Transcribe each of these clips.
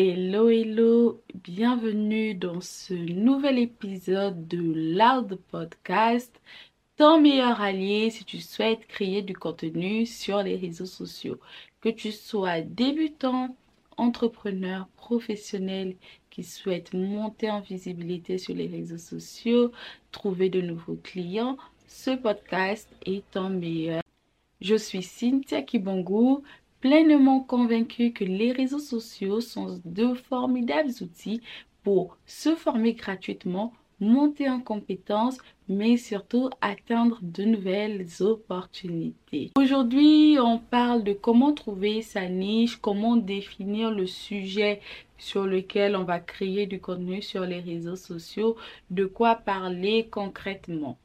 Hello, hello, bienvenue dans ce nouvel épisode de Loud Podcast, ton meilleur allié si tu souhaites créer du contenu sur les réseaux sociaux. Que tu sois débutant, entrepreneur, professionnel qui souhaite monter en visibilité sur les réseaux sociaux, trouver de nouveaux clients, ce podcast est ton meilleur. Je suis Cynthia Kibongo, pleinement convaincue que les réseaux sociaux sont de formidables outils pour se former gratuitement, monter en compétences, mais surtout atteindre de nouvelles opportunités. Aujourd'hui, on parle de comment trouver sa niche, comment définir le sujet sur lequel on va créer du contenu sur les réseaux sociaux, de quoi parler concrètement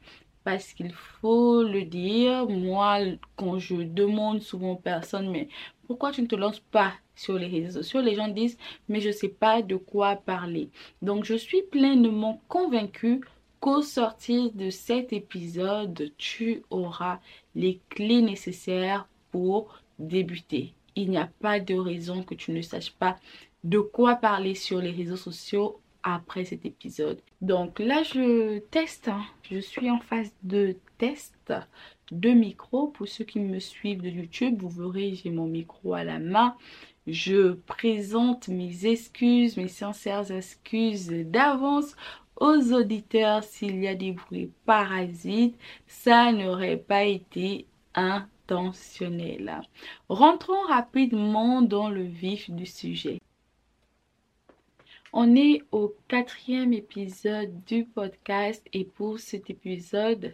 parce qu'il faut le dire, moi, quand je demande souvent aux personnes, mais pourquoi tu ne te lances pas sur les réseaux sociaux? Les gens disent, mais je ne sais pas de quoi parler. Donc, je suis pleinement convaincue qu'au sortir de cet épisode, tu auras les clés nécessaires pour débuter. Il n'y a pas de raison que tu ne saches pas de quoi parler sur les réseaux sociaux après cet épisode. Donc là, je teste. Hein. Je suis en phase de test de micro. Pour ceux qui me suivent de YouTube, vous verrez, j'ai mon micro à la main. Je présente mes excuses, mes sincères excuses d'avance aux auditeurs s'il y a des bruits parasites. Ça n'aurait pas été intentionnel. Rentrons rapidement dans le vif du sujet. On est au quatrième épisode du podcast et pour cet épisode,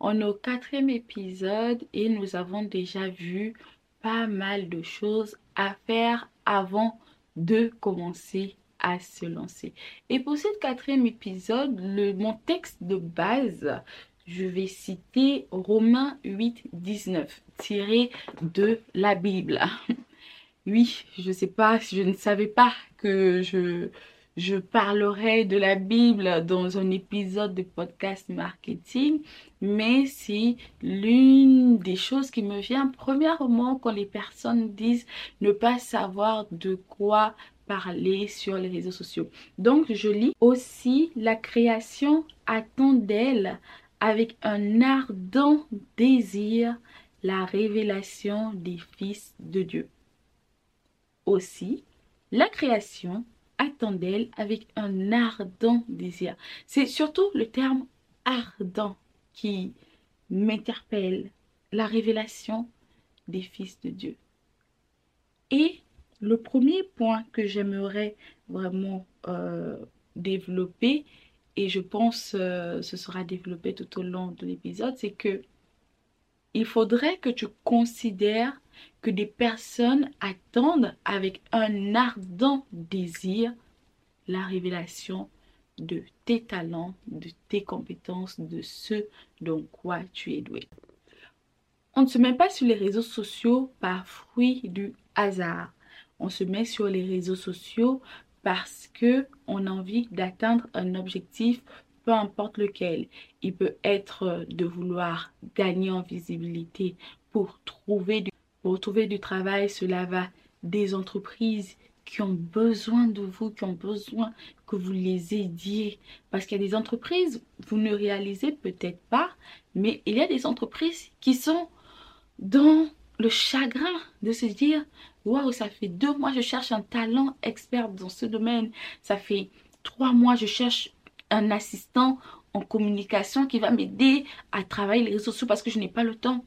on est au quatrième épisode et nous avons déjà vu pas mal de choses à faire avant de commencer à se lancer. Et pour ce quatrième épisode, le, mon texte de base, je vais citer Romains 8, 19, tiré de la Bible. oui, je sais pas, je ne savais pas que je, je parlerai de la Bible dans un épisode de podcast marketing, mais c'est l'une des choses qui me vient premièrement quand les personnes disent ne pas savoir de quoi parler sur les réseaux sociaux. Donc, je lis aussi la création attend d'elle avec un ardent désir la révélation des fils de Dieu. Aussi, la création attend d'elle avec un ardent désir. C'est surtout le terme ardent qui m'interpelle, la révélation des fils de Dieu. Et le premier point que j'aimerais vraiment euh, développer, et je pense euh, ce sera développé tout au long de l'épisode, c'est que il faudrait que tu considères que des personnes attendent avec un ardent désir la révélation de tes talents, de tes compétences, de ce dont quoi tu es doué. On ne se met pas sur les réseaux sociaux par fruit du hasard. On se met sur les réseaux sociaux parce que on a envie d'atteindre un objectif peu importe lequel. Il peut être de vouloir gagner en visibilité pour trouver du, pour trouver du travail. Cela va des entreprises qui ont besoin de vous, qui ont besoin que vous les aidiez. Parce qu'il y a des entreprises, vous ne réalisez peut-être pas, mais il y a des entreprises qui sont dans le chagrin de se dire, waouh, ça fait deux mois, je cherche un talent expert dans ce domaine. Ça fait trois mois, je cherche un assistant en communication qui va m'aider à travailler les réseaux sociaux parce que je n'ai pas le temps.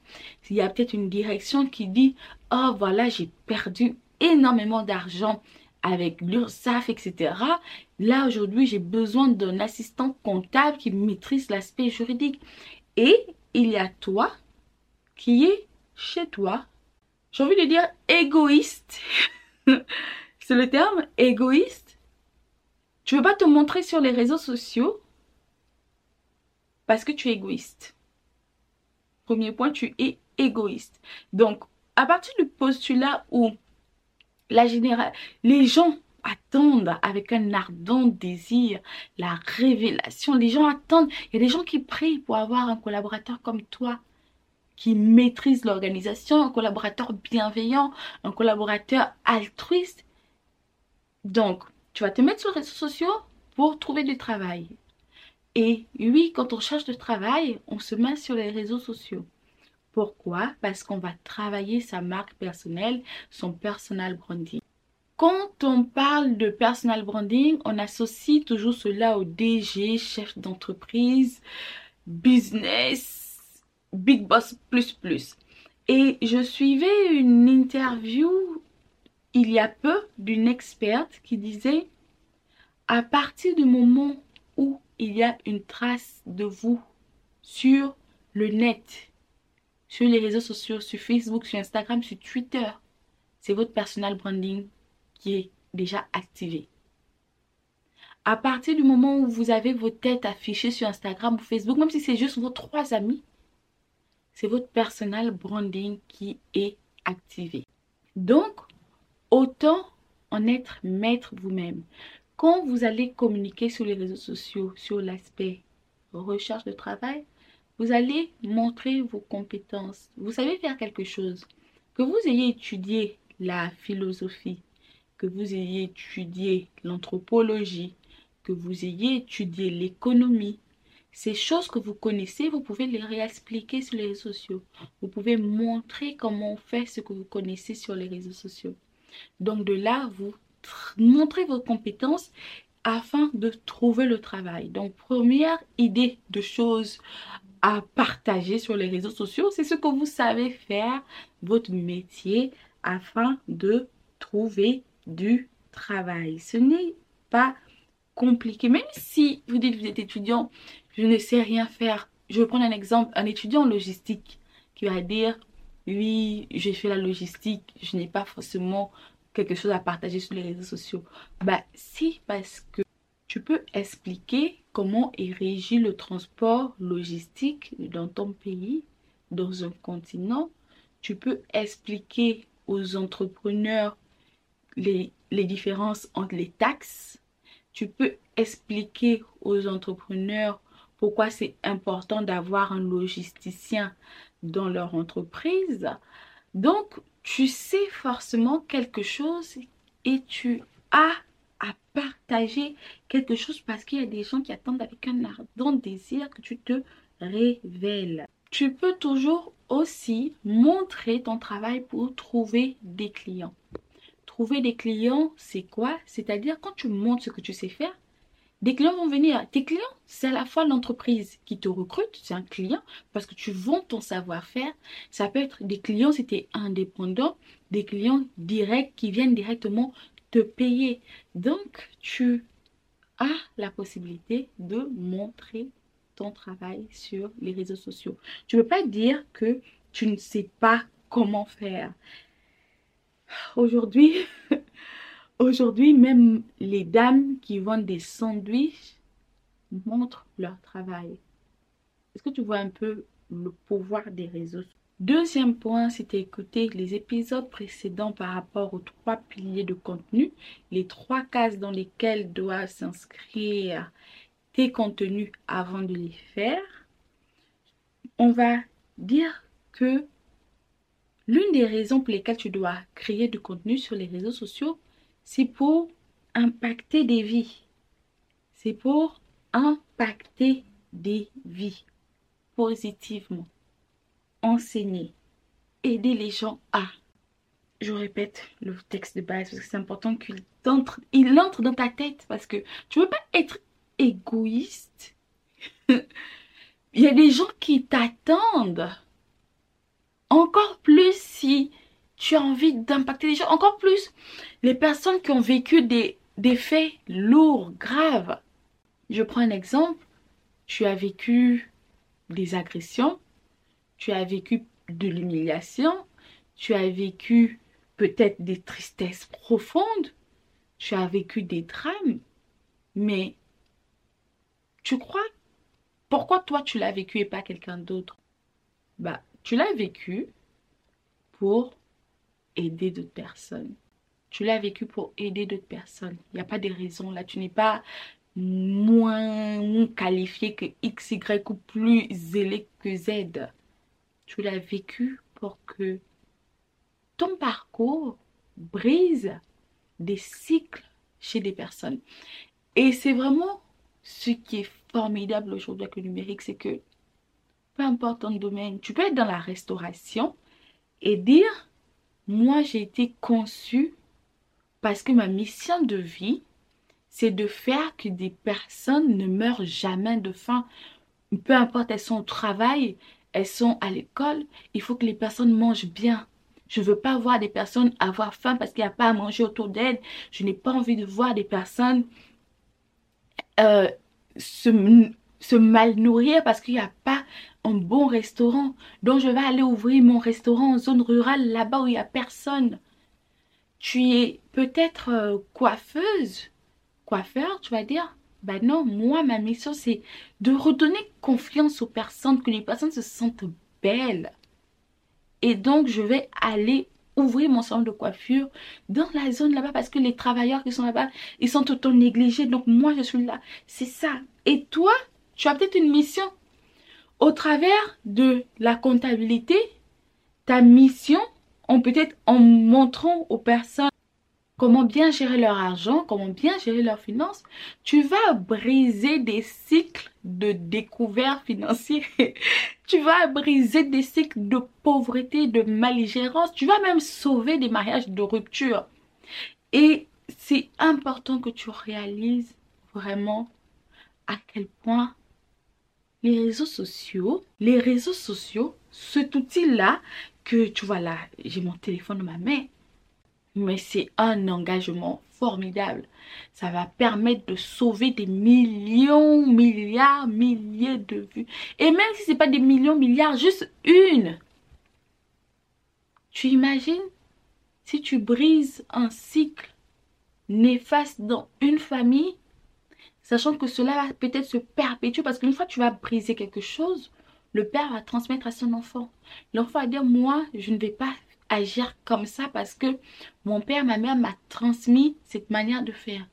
Il y a peut-être une direction qui dit, oh voilà, j'ai perdu énormément d'argent avec l'URSSAF, etc. Là, aujourd'hui, j'ai besoin d'un assistant comptable qui maîtrise l'aspect juridique. Et il y a toi qui est chez toi. J'ai envie de dire égoïste. C'est le terme égoïste. Tu veux pas te montrer sur les réseaux sociaux parce que tu es égoïste. Premier point, tu es égoïste. Donc, à partir du postulat où la générale, les gens attendent avec un ardent désir la révélation. Les gens attendent. Il y a des gens qui prient pour avoir un collaborateur comme toi qui maîtrise l'organisation, un collaborateur bienveillant, un collaborateur altruiste. Donc, tu vas te mettre sur les réseaux sociaux pour trouver du travail. Et oui, quand on cherche du travail, on se met sur les réseaux sociaux. Pourquoi? Parce qu'on va travailler sa marque personnelle, son personal branding. Quand on parle de personal branding, on associe toujours cela au DG, chef d'entreprise, business, big boss plus plus. Et je suivais une interview il y a peu d'une experte qui disait à partir du moment où il y a une trace de vous sur le net, sur les réseaux sociaux, sur Facebook, sur Instagram, sur Twitter, c'est votre personal branding qui est déjà activé. À partir du moment où vous avez vos têtes affichées sur Instagram ou Facebook, même si c'est juste vos trois amis, c'est votre personal branding qui est activé. Donc, autant en être maître vous-même. Quand vous allez communiquer sur les réseaux sociaux sur l'aspect recherche de travail, vous allez montrer vos compétences. Vous savez faire quelque chose. Que vous ayez étudié la philosophie, que vous ayez étudié l'anthropologie, que vous ayez étudié l'économie, ces choses que vous connaissez, vous pouvez les réexpliquer sur les réseaux sociaux. Vous pouvez montrer comment on fait ce que vous connaissez sur les réseaux sociaux. Donc de là, vous montrez vos compétences afin de trouver le travail. Donc première idée de choses à partager sur les réseaux sociaux, c'est ce que vous savez faire, votre métier, afin de trouver du travail. Ce n'est pas compliqué. Même si vous dites que vous êtes étudiant, je ne sais rien faire. Je vais prendre un exemple, un étudiant logistique qui va dire, oui, j'ai fait la logistique, je n'ai pas forcément quelque chose à partager sur les réseaux sociaux. Bah si, parce que tu peux expliquer comment est régi le transport logistique dans ton pays, dans un continent. Tu peux expliquer aux entrepreneurs les, les différences entre les taxes. Tu peux expliquer aux entrepreneurs pourquoi c'est important d'avoir un logisticien dans leur entreprise. Donc, tu sais forcément quelque chose et tu as à partager quelque chose parce qu'il y a des gens qui attendent avec un ardent désir que tu te révèles. Tu peux toujours aussi montrer ton travail pour trouver des clients. Trouver des clients, c'est quoi? C'est-à-dire quand tu montres ce que tu sais faire, des clients vont venir. Tes clients, c'est à la fois l'entreprise qui te recrute, c'est un client, parce que tu vends ton savoir-faire. Ça peut être des clients si tu es indépendant, des clients directs qui viennent directement te payer. Donc, tu as la possibilité de montrer ton travail sur les réseaux sociaux. Tu ne peux pas dire que tu ne sais pas comment faire. Aujourd'hui, Aujourd'hui, même les dames qui vendent des sandwichs montrent leur travail. Est-ce que tu vois un peu le pouvoir des réseaux Deuxième point, si tu as écouté les épisodes précédents par rapport aux trois piliers de contenu, les trois cases dans lesquelles doivent s'inscrire tes contenus avant de les faire, on va dire que l'une des raisons pour lesquelles tu dois créer du contenu sur les réseaux sociaux, c'est pour impacter des vies. C'est pour impacter des vies positivement. Enseigner. Aider les gens à. Je répète le texte de base parce que c'est important qu'il entre, il entre dans ta tête parce que tu ne veux pas être égoïste. il y a des gens qui t'attendent. Encore plus si tu as envie d'impacter les gens. Encore plus, les personnes qui ont vécu des, faits lourds, graves. Je prends un exemple. Tu as vécu des agressions. Tu as vécu de l'humiliation. Tu as vécu peut-être des tristesses profondes. Tu as vécu des drames. Mais tu crois pourquoi toi tu l'as vécu et pas quelqu'un d'autre? Bah, tu l'as vécu pour aider d'autres personnes. Tu l'as vécu pour aider d'autres personnes. Il n'y a pas de raison là. Tu n'es pas moins qualifié que X, Y ou plus zélé que Z. Tu l'as vécu pour que ton parcours brise des cycles chez des personnes. Et c'est vraiment ce qui est formidable aujourd'hui avec le numérique, c'est que peu importe ton domaine, tu peux être dans la restauration et dire, moi j'ai été conçu parce que ma mission de vie, c'est de faire que des personnes ne meurent jamais de faim. Peu importe, elles sont au travail, elles sont à l'école, il faut que les personnes mangent bien. Je ne veux pas voir des personnes avoir faim parce qu'il n'y a pas à manger autour d'elles. Je n'ai pas envie de voir des personnes euh, se, se mal nourrir parce qu'il n'y a pas un bon restaurant. Donc je vais aller ouvrir mon restaurant en zone rurale là-bas où il n'y a personne. Tu es peut-être euh, coiffeuse, coiffeur, tu vas dire? Ben non, moi, ma mission, c'est de redonner confiance aux personnes, que les personnes se sentent belles. Et donc, je vais aller ouvrir mon salon de coiffure dans la zone là-bas parce que les travailleurs qui sont là-bas, ils sont tout négligés. Donc, moi, je suis là. C'est ça. Et toi, tu as peut-être une mission. Au travers de la comptabilité, ta mission, on peut-être en montrant aux personnes comment bien gérer leur argent, comment bien gérer leurs finances, tu vas briser des cycles de découvert financier. tu vas briser des cycles de pauvreté, de maligérance. Tu vas même sauver des mariages de rupture. Et c'est important que tu réalises vraiment à quel point les réseaux sociaux, les réseaux sociaux, cet outil-là que tu vois là, j'ai mon téléphone dans ma main, mais c'est un engagement formidable. Ça va permettre de sauver des millions, milliards, milliers de vues. Et même si ce n'est pas des millions, milliards, juste une. Tu imagines? Si tu brises un cycle néfaste dans une famille, sachant que cela va peut-être se perpétuer parce qu'une fois que tu vas briser quelque chose, le père va transmettre à son enfant. L'enfant va dire, moi, je ne vais pas agir comme ça parce que mon père, ma mère m'a transmis cette manière de faire.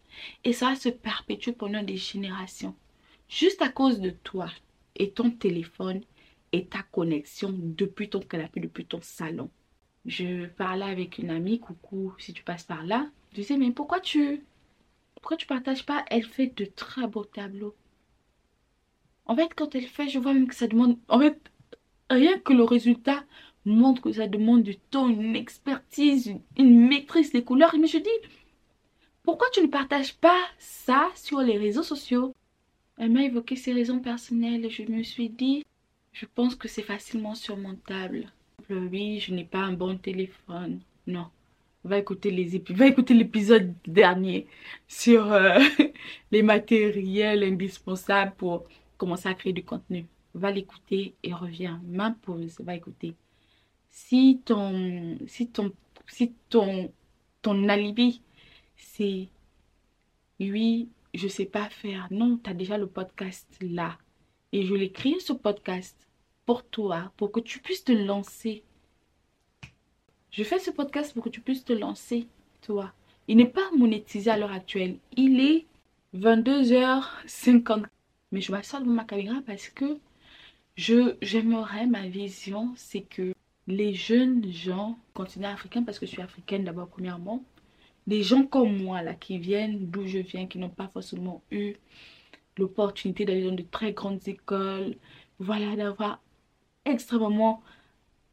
Et ça va se perpétuer pendant des générations. Juste à cause de toi et ton téléphone et ta connexion depuis ton canapé, depuis ton salon. Je parlais avec une amie, coucou, si tu passes par là. Je disais, mais pourquoi tu pourquoi tu partages pas Elle fait de très beaux tableaux. En fait, quand elle fait, je vois même que ça demande... En fait, rien que le résultat montre que ça demande du temps, une expertise, une, maîtrise des couleurs. Mais je dis, pourquoi tu ne partages pas ça sur les réseaux sociaux? Elle m'a évoqué ses raisons personnelles je me suis dit, je pense que c'est facilement surmontable. Oui, je n'ai pas un bon téléphone. Non. Va écouter les va écouter l'épisode dernier sur euh, les matériels indispensables pour commencer à créer du contenu. Va l'écouter et reviens. M'impose, va écouter si ton, si ton, si ton, ton alibi, c'est oui, je sais pas faire. Non, tu as déjà le podcast là. Et je l'ai créé ce podcast pour toi, pour que tu puisses te lancer. Je fais ce podcast pour que tu puisses te lancer, toi. Il n'est pas monétisé à l'heure actuelle. Il est 22h50. Mais je m'assois devant ma caméra parce que je j'aimerais ma vision, c'est que les jeunes gens, continent africain parce que je suis africaine d'abord premièrement, des gens comme moi là qui viennent d'où je viens, qui n'ont pas forcément eu l'opportunité d'aller dans de très grandes écoles, voilà, d'avoir extrêmement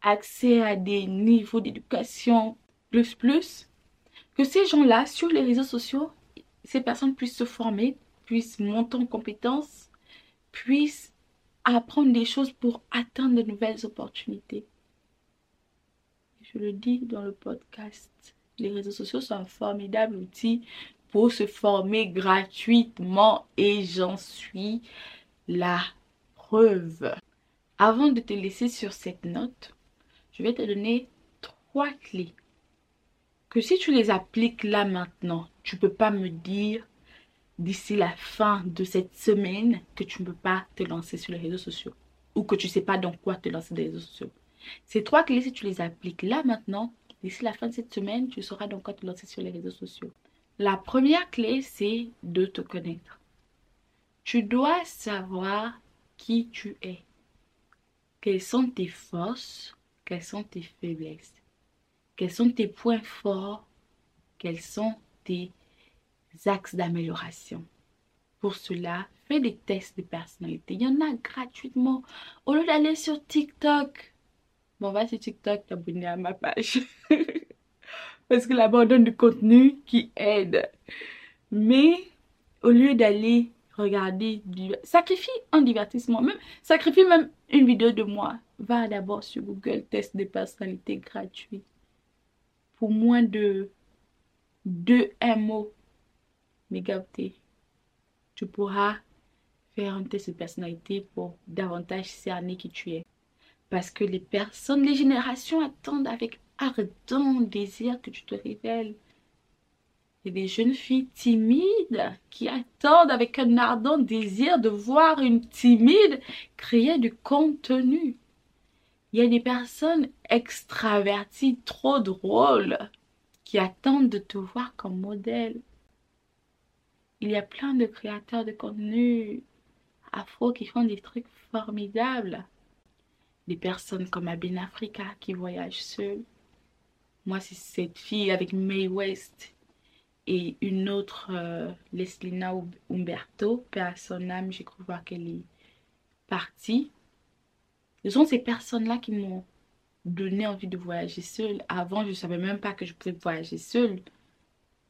accès à des niveaux d'éducation plus plus, que ces gens-là, sur les réseaux sociaux, ces personnes puissent se former, puissent monter en compétences, puissent apprendre des choses pour atteindre de nouvelles opportunités. Je le dis dans le podcast. Les réseaux sociaux sont un formidable outil pour se former gratuitement et j'en suis la preuve. Avant de te laisser sur cette note, je vais te donner trois clés que si tu les appliques là maintenant, tu peux pas me dire d'ici la fin de cette semaine que tu ne peux pas te lancer sur les réseaux sociaux ou que tu ne sais pas dans quoi te lancer les réseaux sociaux. Ces trois clés, si tu les appliques là maintenant, d'ici la fin de cette semaine, tu sauras donc quoi te lancer sur les réseaux sociaux. La première clé, c'est de te connaître. Tu dois savoir qui tu es. Quelles sont tes forces, quelles sont tes faiblesses, quels sont tes points forts, quels sont tes axes d'amélioration? Pour cela, fais des tests de personnalité. Il y en a gratuitement. Au lieu d'aller sur TikTok, bon, va sur TikTok, t'abonner à ma page. Parce que là-bas, on donne du contenu qui aide. Mais au lieu d'aller regarder du... Sacrifie un divertissement. Même, sacrifie même une vidéo de moi. Va d'abord sur Google, test de personnalité gratuit. Pour moins de 2 MO mégaoctets, tu pourras faire un test de personnalité pour davantage cerner qui tu es. Parce que les personnes, les générations attendent avec ardent désir que tu te révèles. Il y a des jeunes filles timides qui attendent avec un ardent désir de voir une timide créer du contenu. Il y a des personnes extraverties, trop drôles, qui attendent de te voir comme modèle. Il y a plein de créateurs de contenu afro qui font des trucs formidables. Des personnes comme Abin Africa qui voyagent seules. Moi, c'est cette fille avec May West et une autre, euh, Leslina Umberto, son âme, j'ai cru voir qu'elle est partie. Ce sont ces personnes-là qui m'ont donné envie de voyager seule. Avant, je ne savais même pas que je pouvais voyager seule.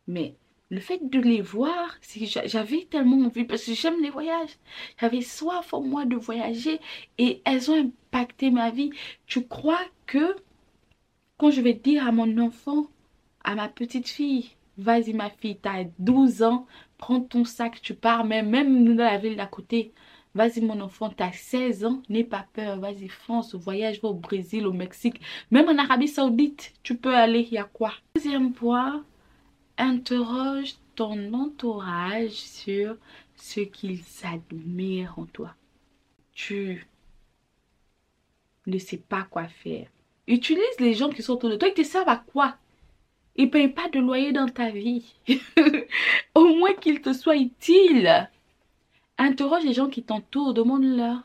Mais le fait de les voir, j'avais tellement envie, parce que j'aime les voyages. J'avais soif en moi de voyager et elles ont impacté ma vie. Tu crois que quand je vais dire à mon enfant, à ma petite fille, Vas-y ma fille, tu as 12 ans, prends ton sac, tu pars, même, même dans la ville d'à côté. Vas-y mon enfant, tu as 16 ans, n'aie pas peur, vas-y fonce, voyage, va au Brésil, au Mexique, même en Arabie Saoudite, tu peux aller, il y a quoi? Deuxième point, interroge ton entourage sur ce qu'ils admirent en toi. Tu ne sais pas quoi faire. Utilise les gens qui sont autour de toi, ils te servent à quoi? Ils ne payent pas de loyer dans ta vie. Au moins qu'ils te soient utiles. Interroge les gens qui t'entourent, demande-leur.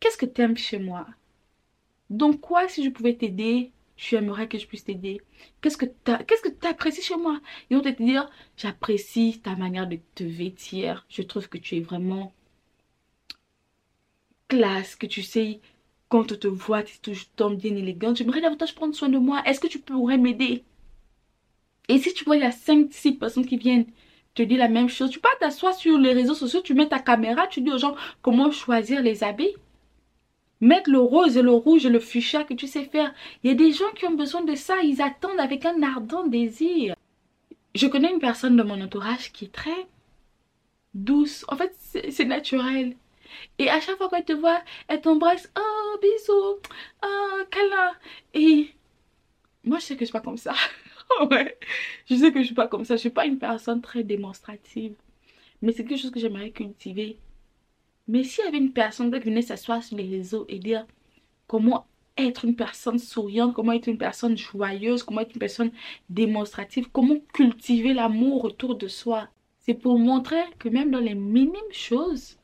Qu'est-ce que tu aimes chez moi? Donc quoi, si je pouvais t'aider, tu aimerais que je puisse t'aider Qu'est-ce que tu apprécies chez moi? Ils vont te dire, j'apprécie ta manière de te vêtir. Je trouve que tu es vraiment classe, que tu sais quand on te voit, tu es toujours bien élégante. J'aimerais davantage prendre soin de moi. Est-ce que tu pourrais m'aider? Et si tu vois, il y a 5-6 personnes qui viennent te dire la même chose. Tu peux t'asseoir sur les réseaux sociaux, tu mets ta caméra, tu dis aux gens comment choisir les habits. Mettre le rose et le rouge et le fuchsia que tu sais faire. Il y a des gens qui ont besoin de ça. Ils attendent avec un ardent désir. Je connais une personne de mon entourage qui est très douce. En fait, c'est naturel. Et à chaque fois qu'elle te voit, elle t'embrasse. Oh, bisous. Oh, câlin. Et moi, je sais que je suis pas comme ça. ouais. Je sais que je suis pas comme ça. Je suis pas une personne très démonstrative. Mais c'est quelque chose que j'aimerais cultiver. Mais s'il y avait une personne qui venait s'asseoir sur les réseaux et dire comment être une personne souriante, comment être une personne joyeuse, comment être une personne démonstrative, comment cultiver l'amour autour de soi. C'est pour montrer que même dans les minimes choses,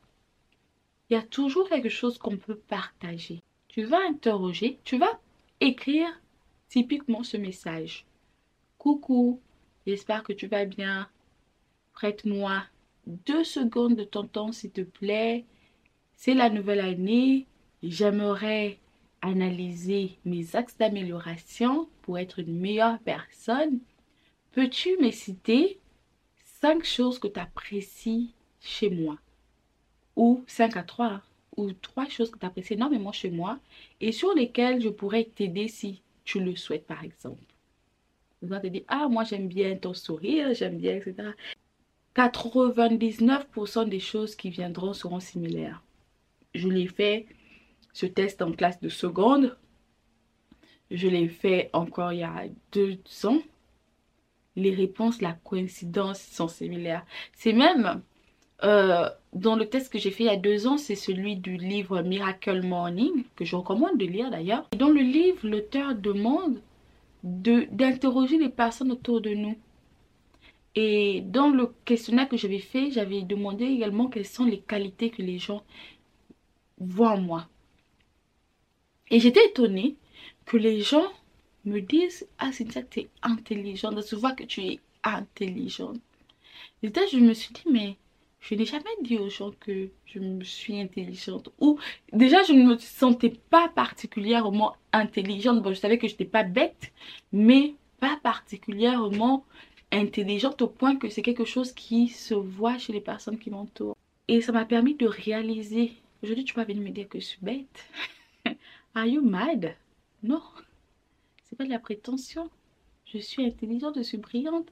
il y a toujours quelque chose qu'on peut partager. Tu vas interroger, tu vas écrire typiquement ce message. Coucou, j'espère que tu vas bien. Prête-moi deux secondes de ton temps, s'il te plaît. C'est la nouvelle année. J'aimerais analyser mes axes d'amélioration pour être une meilleure personne. Peux-tu me citer cinq choses que tu apprécies chez moi? Ou 5 à 3 ou trois choses que tu apprécies énormément chez moi et sur lesquelles je pourrais t'aider si tu le souhaites par exemple. Vous allez te dire, ah moi j'aime bien ton sourire, j'aime bien, etc. 99% des choses qui viendront seront similaires. Je l'ai fait ce test en classe de seconde. Je l'ai fait encore il y a deux ans. Les réponses, la coïncidence sont similaires. C'est même euh, dans le test que j'ai fait il y a deux ans, c'est celui du livre Miracle Morning, que je recommande de lire d'ailleurs. Dans le livre, l'auteur demande d'interroger les personnes autour de nous. Et dans le questionnaire que j'avais fait, j'avais demandé également quelles sont les qualités que les gens voient en moi. Et j'étais étonnée que les gens me disent Ah, Cynthia, tu es intelligente. Je vois que tu es intelligente. Et là, je me suis dit, mais je n'ai jamais dit aux gens que je me suis intelligente. Ou déjà, je ne me sentais pas particulièrement intelligente. Bon, je savais que je n'étais pas bête, mais pas particulièrement intelligente au point que c'est quelque chose qui se voit chez les personnes qui m'entourent. Et ça m'a permis de réaliser. Aujourd'hui, tu vas venir me dire que je suis bête. Are you mad? Non. C'est pas de la prétention. Je suis intelligente, je suis brillante.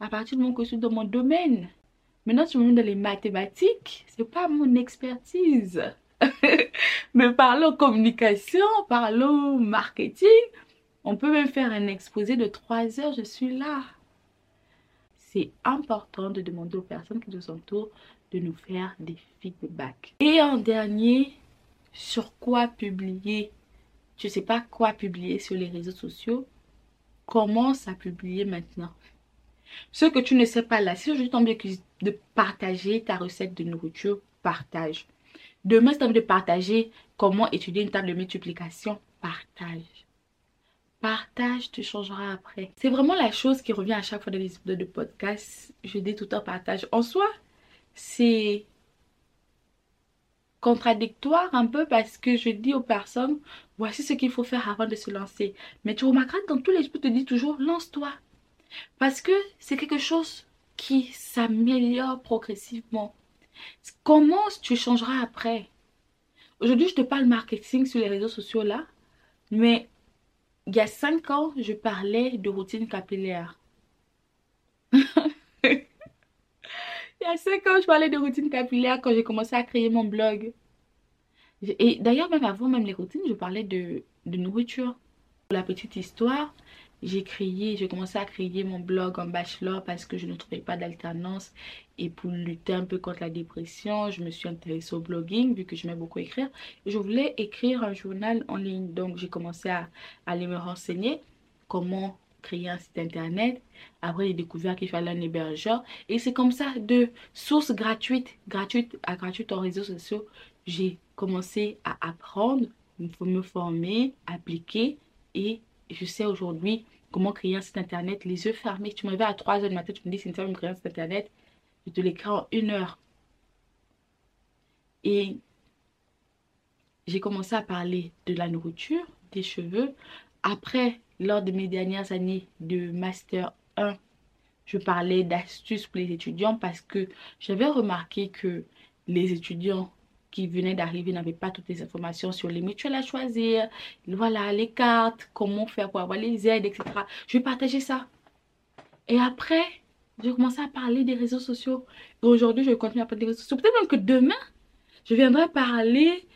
À partir du moment que je suis dans mon domaine. Maintenant, tu me mets dans les mathématiques. C'est pas mon expertise. Mais parlons communication, parlons marketing. On peut même faire un exposé de 3 heures. Je suis là. C'est important de demander aux personnes qui nous entourent de nous faire des feedbacks. Et en dernier, sur quoi publier? Je ne sais pas quoi publier sur les réseaux sociaux? Commence à publier maintenant? Ce que tu ne sais pas là, si aujourd'hui tu envie de partager ta recette de nourriture, partage. Demain, as envie de partager comment étudier une table de multiplication, partage. Partage, tu changeras après. C'est vraiment la chose qui revient à chaque fois dans les épisodes de podcast. Je dis tout temps partage. En soi, c'est contradictoire un peu parce que je dis aux personnes, voici ce qu'il faut faire avant de se lancer. Mais tu remarqueras dans tous les je te dis toujours, lance-toi. Parce que c'est quelque chose qui s'améliore progressivement. Comment tu changeras après? Aujourd'hui, je te parle marketing sur les réseaux sociaux là, mais il y a cinq ans, je parlais de routine capillaire. il y a cinq ans, je parlais de routine capillaire quand j'ai commencé à créer mon blog. Et d'ailleurs, même avant même les routines, je parlais de, de nourriture. La petite histoire, j'ai créé, j'ai commencé à créer mon blog en bachelor parce que je ne trouvais pas d'alternance et pour lutter un peu contre la dépression, je me suis intéressée au blogging vu que j'aimais beaucoup écrire. Je voulais écrire un journal en ligne, donc j'ai commencé à, aller me renseigner comment créer un site internet. Après, j'ai découvert qu'il fallait un hébergeur. Et c'est comme ça, de sources gratuites, gratuites à gratuites en réseaux sociaux, j'ai commencé à apprendre, me former, appliquer et je sais aujourd'hui comment créer un site internet les yeux fermés. Tu me réveilles à 3 h du matin, tu me dis c'est une créer un site internet. Je te l'écris en une heure. Et j'ai commencé à parler de la nourriture, des cheveux. Après, lors de mes dernières années de Master 1, je parlais d'astuces pour les étudiants parce que j'avais remarqué que les étudiants qui venaient d'arriver n'avaient pas toutes les informations sur les mutuelles à choisir, voilà, les cartes, comment faire pour avoir les aides, etc. Je vais partager ça. Et après, j'ai commencé à parler des réseaux sociaux. Aujourd'hui, je vais continuer à parler des réseaux sociaux. Peut-être même que demain, je viendrai parler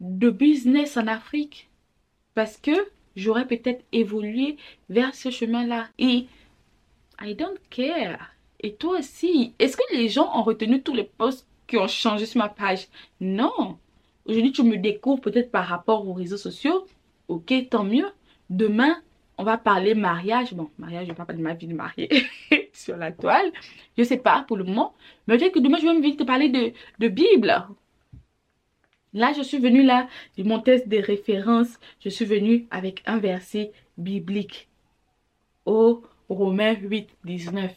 de business en Afrique. Parce que j'aurais peut-être évolué vers ce chemin-là. Et I don't care. Et toi aussi, est-ce que les gens ont retenu tous les posts qui ont changé sur ma page. Non. Aujourd'hui, tu me découvres peut-être par rapport aux réseaux sociaux. Ok, tant mieux. Demain, on va parler mariage. Bon, mariage, je ne vais pas parler de ma vie de mariée sur la toile. Je ne sais pas pour le moment. Mais peut-être que demain, je vais me te parler de, de Bible. Là, je suis venue là, mon test de référence. Je suis venue avec un verset biblique. Au Romains 8, 19.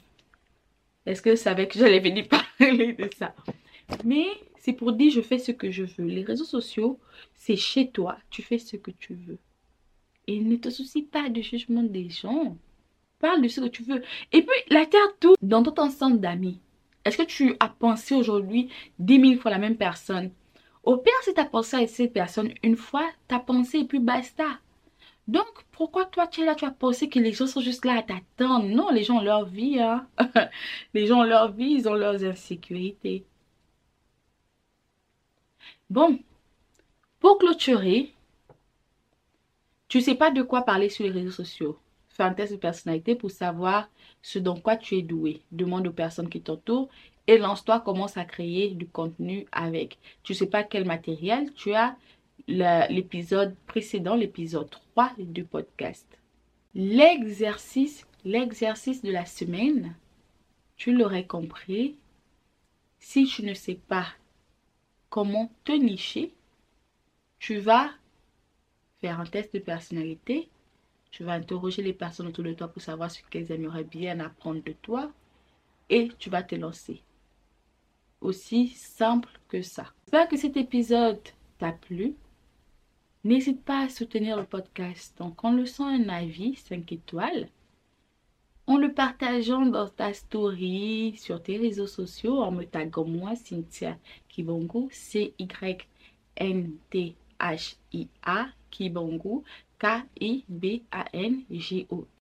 Est-ce que vous savez que j'allais venir parler de ça? Mais c'est pour dire je fais ce que je veux. Les réseaux sociaux, c'est chez toi. Tu fais ce que tu veux. Et ne te soucie pas du jugement des gens. Parle de ce que tu veux. Et puis, la terre tout dans ton ensemble d'amis. Est-ce que tu as pensé aujourd'hui dix mille fois la même personne? Au pire, si tu as pensé à cette personne une fois, tu as pensé et puis basta. Donc, pourquoi toi, tu es là, tu as pensé que les gens sont juste là à t'attendre? Non, les gens ont leur vie. Hein? les gens ont leur vie, ils ont leurs insécurités. Bon, pour clôturer, tu sais pas de quoi parler sur les réseaux sociaux. Fais un test de personnalité pour savoir ce quoi tu es doué. Demande aux personnes qui t'entourent et lance-toi, commence à créer du contenu avec. Tu sais pas quel matériel, tu as l'épisode précédent, l'épisode 3 du podcast. L'exercice, l'exercice de la semaine, tu l'aurais compris, si tu ne sais pas comment te nicher, tu vas faire un test de personnalité, tu vas interroger les personnes autour de toi pour savoir ce qu'elles aimeraient bien apprendre de toi. et tu vas te lancer. Aussi simple que ça. J'espère que cet épisode t'a plu. N'hésite pas à soutenir le podcast. Donc, en laissant un avis 5 étoiles, en le partageant dans ta story, sur tes réseaux sociaux, en me taguant moi, Cynthia Kibongo, C-Y-N-T-H-I-A, Kibongo, K-I-B-A-N-G-O.